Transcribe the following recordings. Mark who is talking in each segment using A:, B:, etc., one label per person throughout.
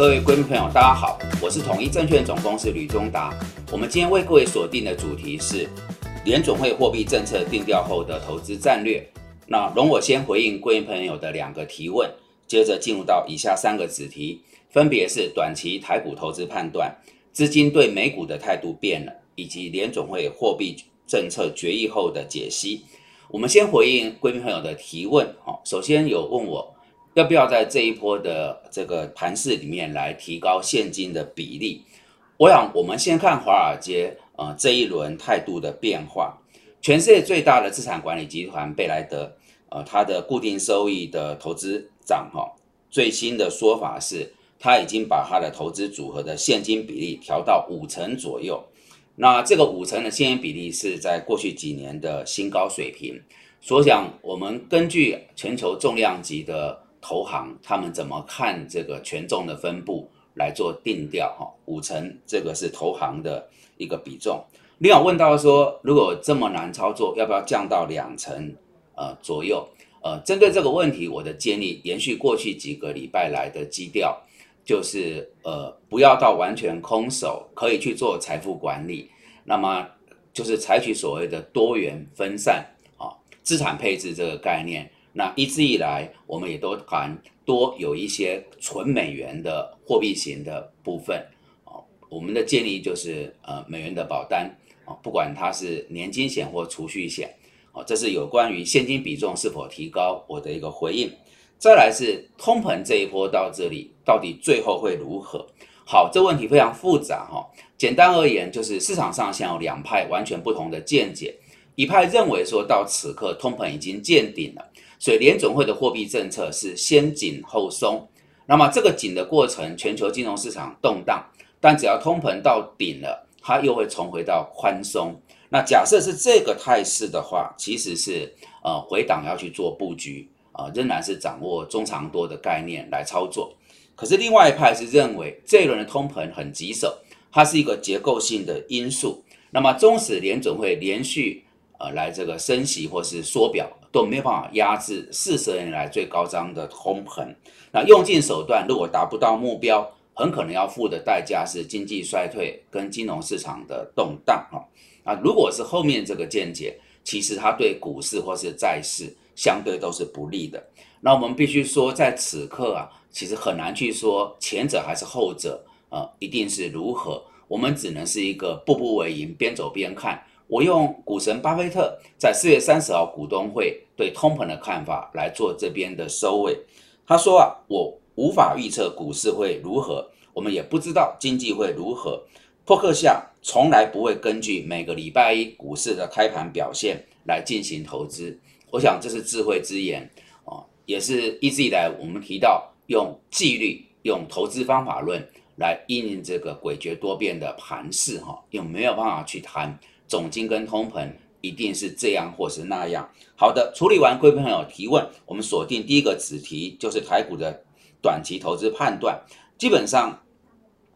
A: 各位贵宾朋友，大家好，我是统一证券总公司吕中达。我们今天为各位锁定的主题是联总会货币政策定调后的投资战略。那容我先回应贵宾朋友的两个提问，接着进入到以下三个子题，分别是短期台股投资判断、资金对美股的态度变了，以及联总会货币政策决议后的解析。我们先回应贵宾朋友的提问。好，首先有问我。要不要在这一波的这个盘市里面来提高现金的比例？我想，我们先看华尔街，呃，这一轮态度的变化。全世界最大的资产管理集团贝莱德，呃，它的固定收益的投资长，哈，最新的说法是，他已经把他的投资组合的现金比例调到五成左右。那这个五成的现金比例是在过去几年的新高水平。所想，我们根据全球重量级的。投行他们怎么看这个权重的分布来做定调？哈，五成这个是投行的一个比重。另外问到说，如果这么难操作，要不要降到两成呃左右？呃，针对这个问题，我的建议延续过去几个礼拜来的基调，就是呃不要到完全空手，可以去做财富管理。那么就是采取所谓的多元分散啊资产配置这个概念。那一直以来，我们也都谈多有一些纯美元的货币型的部分哦。我们的建议就是，呃，美元的保单啊，不管它是年金险或储蓄险，哦，这是有关于现金比重是否提高我的一个回应。再来是通膨这一波到这里，到底最后会如何？好，这问题非常复杂哈。简单而言，就是市场上现有两派完全不同的见解，一派认为说到此刻通膨已经见顶了。所以联总会的货币政策是先紧后松，那么这个紧的过程，全球金融市场动荡，但只要通膨到顶了，它又会重回到宽松。那假设是这个态势的话，其实是呃回档要去做布局啊，仍然是掌握中长多的概念来操作。可是另外一派是认为这一轮的通膨很棘手，它是一个结构性的因素。那么纵使联总会连续呃来这个升息或是缩表。都没有办法压制四十年来最高涨的通膨，那用尽手段，如果达不到目标，很可能要付的代价是经济衰退跟金融市场的动荡啊。那如果是后面这个见解，其实它对股市或是债市相对都是不利的。那我们必须说，在此刻啊，其实很难去说前者还是后者啊，一定是如何，我们只能是一个步步为营，边走边看。我用股神巴菲特在四月三十号股东会对通膨的看法来做这边的收尾。他说啊，我无法预测股市会如何，我们也不知道经济会如何。破克下从来不会根据每个礼拜一股市的开盘表现来进行投资。我想这是智慧之言啊，也是一直以来我们提到用纪律、用投资方法论来应应这个诡谲多变的盘势哈，又没有办法去谈。总金跟通膨一定是这样或是那样。好的，处理完贵朋友提问，我们锁定第一个子题，就是台股的短期投资判断。基本上，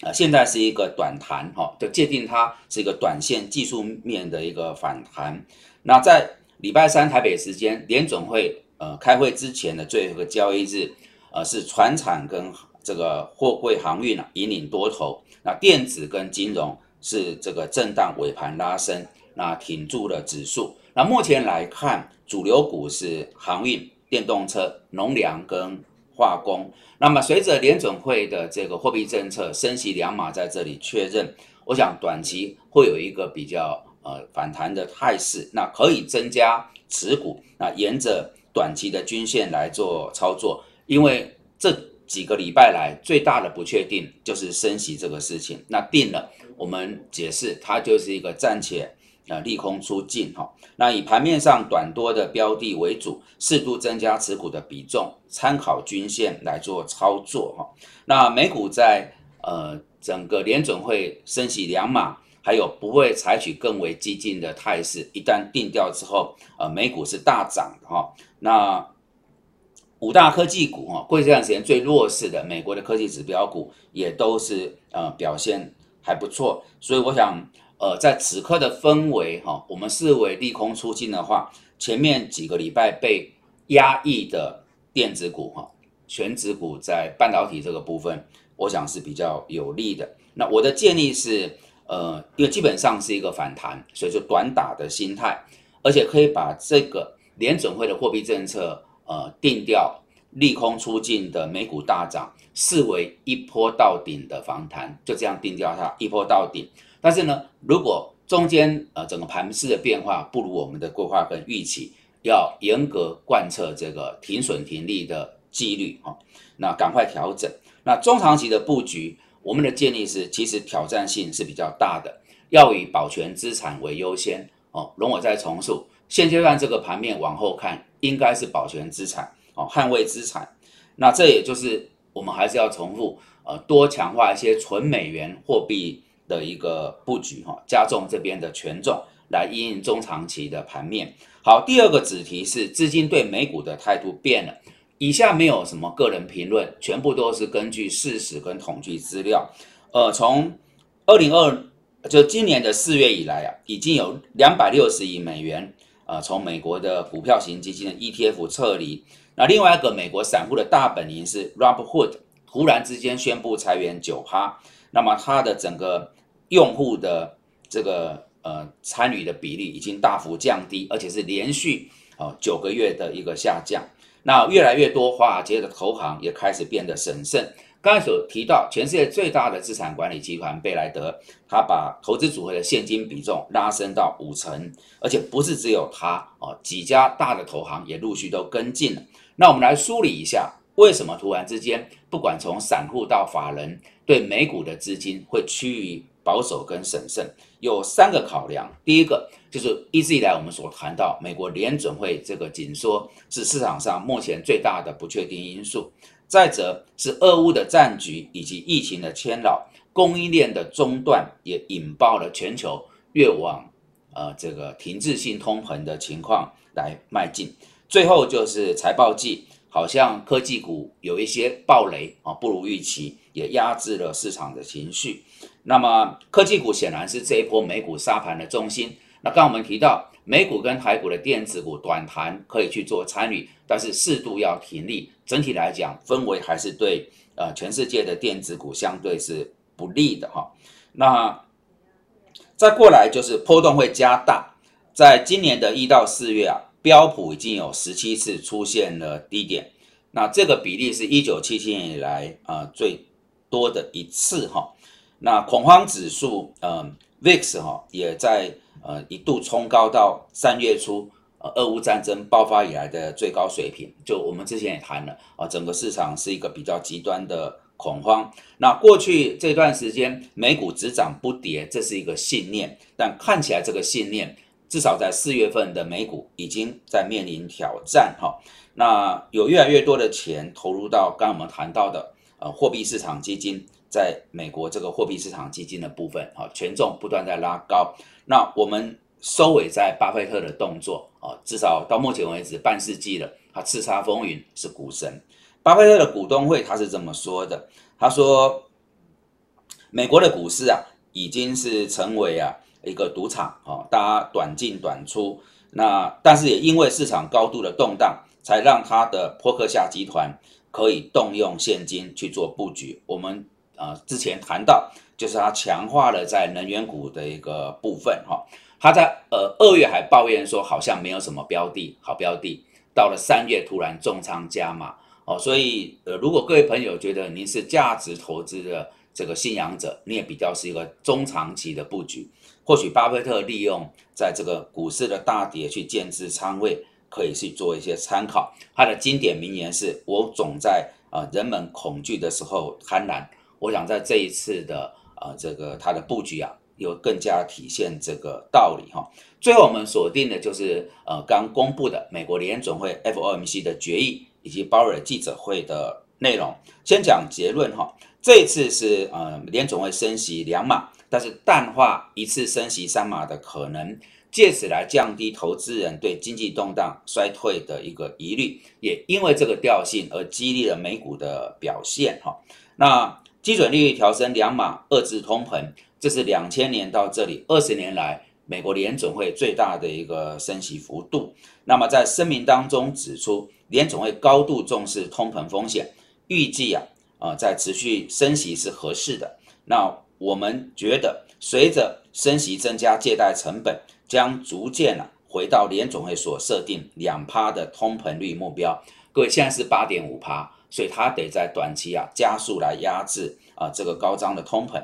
A: 呃，现在是一个短弹哈，就界定它是一个短线技术面的一个反弹。那在礼拜三台北时间联总会呃开会之前的最后一个交易日，呃，是船产跟这个货柜航运啊引领多头，那电子跟金融。是这个震荡尾盘拉升，那挺住了指数。那目前来看，主流股是航运、电动车、农粮跟化工。那么随着联准会的这个货币政策升息两码在这里确认，我想短期会有一个比较呃反弹的态势。那可以增加持股，那沿着短期的均线来做操作，因为这。几个礼拜来最大的不确定就是升息这个事情，那定了，我们解释它就是一个暂且啊利空出尽哈。那以盘面上短多的标的为主，适度增加持股的比重，参考均线来做操作哈。那美股在呃整个联准会升息两码，还有不会采取更为激进的态势，一旦定调之后，呃美股是大涨的哈。那五大科技股哈，过去这段时间最弱势的美国的科技指标股也都是呃表现还不错，所以我想呃在此刻的氛围哈，我们视为利空出尽的话，前面几个礼拜被压抑的电子股哈，全指股在半导体这个部分，我想是比较有利的。那我的建议是，呃，因为基本上是一个反弹，所以就短打的心态，而且可以把这个联准会的货币政策，呃，定调利空出尽的美股大涨，视为一波到顶的反弹，就这样定调它一波到顶。但是呢，如果中间呃整个盘势的变化不如我们的规划跟预期，要严格贯彻这个停损停利的纪律哈，那赶快调整。那中长期的布局，我们的建议是，其实挑战性是比较大的，要以保全资产为优先哦。容我再重述，现阶段这个盘面往后看，应该是保全资产哦，捍卫资产。那这也就是我们还是要重复呃，多强化一些纯美元货币。的一个布局哈，加重这边的权重来应应中长期的盘面。好，第二个子题是资金对美股的态度变了。以下没有什么个人评论，全部都是根据事实跟统计资料。呃，从二零二就今年的四月以来啊，已经有两百六十亿美元呃从美国的股票型基金的 ETF 撤离。那另外一个美国散户的大本营是 Robinhood，忽然之间宣布裁员九趴。那么它的整个用户的这个呃参与的比例已经大幅降低，而且是连续哦九个月的一个下降。那越来越多华尔街的投行也开始变得审慎。刚才所提到，全世界最大的资产管理集团贝莱德，他把投资组合的现金比重拉升到五成，而且不是只有他哦，几家大的投行也陆续都跟进了。那我们来梳理一下。为什么突然之间，不管从散户到法人，对美股的资金会趋于保守跟审慎？有三个考量。第一个就是一直以来我们所谈到，美国联准会这个紧缩是市场上目前最大的不确定因素。再者是俄乌的战局以及疫情的牵扰，供应链的中断也引爆了全球越往呃这个停滞性通膨的情况来迈进。最后就是财报季。好像科技股有一些暴雷啊，不如预期，也压制了市场的情绪。那么科技股显然是这一波美股杀盘的重心。那刚我们提到美股跟台股的电子股短弹可以去做参与，但是适度要停利。整体来讲，氛围还是对呃全世界的电子股相对是不利的哈。那再过来就是波动会加大，在今年的一到四月啊。标普已经有十七次出现了低点，那这个比例是一九七七年以来啊最多的一次哈。那恐慌指数，嗯，VIX 哈也在呃一度冲高到三月初呃俄乌战争爆发以来的最高水平。就我们之前也谈了啊，整个市场是一个比较极端的恐慌。那过去这段时间美股只涨不跌，这是一个信念，但看起来这个信念。至少在四月份的美股已经在面临挑战哈，那有越来越多的钱投入到刚刚我们谈到的呃货币市场基金，在美国这个货币市场基金的部分哈，权重不断在拉高。那我们收尾在巴菲特的动作啊，至少到目前为止半世纪了，他叱咤风云是股神。巴菲特的股东会他是这么说的，他说美国的股市啊，已经是成为啊。一个赌场啊，大家短进短出，那但是也因为市场高度的动荡，才让他的波克夏集团可以动用现金去做布局。我们啊之前谈到，就是他强化了在能源股的一个部分哈。他在呃二月还抱怨说好像没有什么标的好标的，到了三月突然重仓加码哦。所以呃如果各位朋友觉得您是价值投资的这个信仰者，你也比较是一个中长期的布局。或许巴菲特利用在这个股市的大跌去建制仓位，可以去做一些参考。他的经典名言是：“我总在啊人们恐惧的时候贪婪。”我想在这一次的啊这个它的布局啊，有更加体现这个道理哈。最后我们锁定的就是呃刚公布的美国联准会 FOMC 的决议以及鲍尔记者会的内容。先讲结论哈，这一次是呃联准会升息两码。但是淡化一次升息三码的可能，借此来降低投资人对经济动荡衰退的一个疑虑，也因为这个调性而激励了美股的表现。哈，那基准利率调升两码，遏制通膨，这是两千年到这里二十年来美国联总会最大的一个升息幅度。那么在声明当中指出，联总会高度重视通膨风险，预计啊啊在持续升息是合适的。那我们觉得，随着升息增加借贷成本，将逐渐啊回到联总会所设定两趴的通膨率目标。各位现在是八点五趴，所以它得在短期啊加速来压制啊这个高涨的通膨。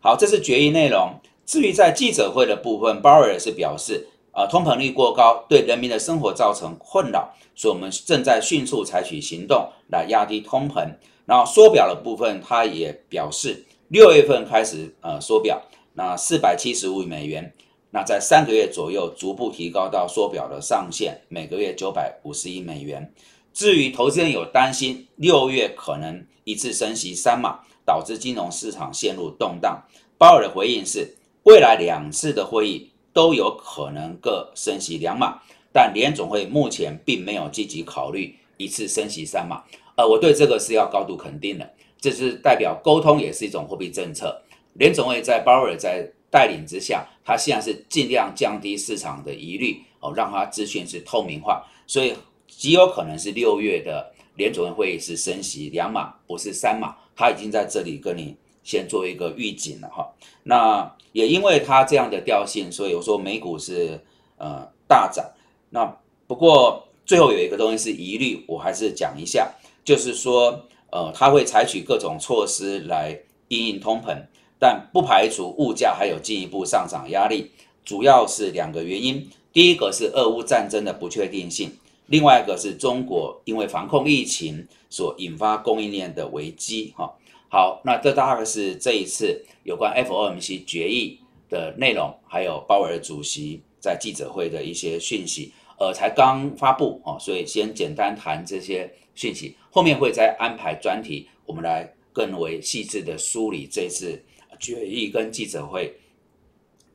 A: 好，这是决议内容。至于在记者会的部分，鲍尔是表示，啊，通膨率过高对人民的生活造成困扰，所以我们正在迅速采取行动来压低通膨。然后缩表的部分，他也表示，六月份开始呃缩表，那四百七十五美元，那在三个月左右逐步提高到缩表的上限，每个月九百五十亿美元。至于投资人有担心六月可能一次升息三码，导致金融市场陷入动荡，鲍尔的回应是。未来两次的会议都有可能各升息两码，但联总会目前并没有积极考虑一次升息三码。呃，我对这个是要高度肯定的，这是代表沟通也是一种货币政策。联总会在鲍尔在带领之下，他现在是尽量降低市场的疑虑，哦，让他资讯是透明化，所以极有可能是六月的联总会议是升息两码，不是三码。他已经在这里跟你。先做一个预警了哈，那也因为它这样的调性，所以我说美股是呃大涨。那不过最后有一个东西是疑虑，我还是讲一下，就是说呃它会采取各种措施来应应通膨，但不排除物价还有进一步上涨压力。主要是两个原因，第一个是俄乌战争的不确定性，另外一个是中国因为防控疫情所引发供应链的危机哈。好，那这大概是这一次有关 FOMC 决议的内容，还有鲍尔主席在记者会的一些讯息，呃，才刚发布哦，所以先简单谈这些讯息，后面会再安排专题，我们来更为细致的梳理这次决议跟记者会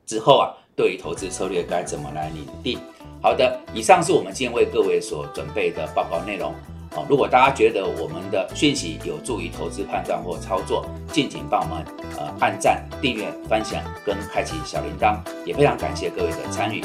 A: 之后啊，对于投资策略该怎么来拟定。好的，以上是我们今天为各位所准备的报告内容。哦，如果大家觉得我们的讯息有助于投资判断或操作，敬请帮我们呃按赞、订阅、分享跟开启小铃铛，也非常感谢各位的参与。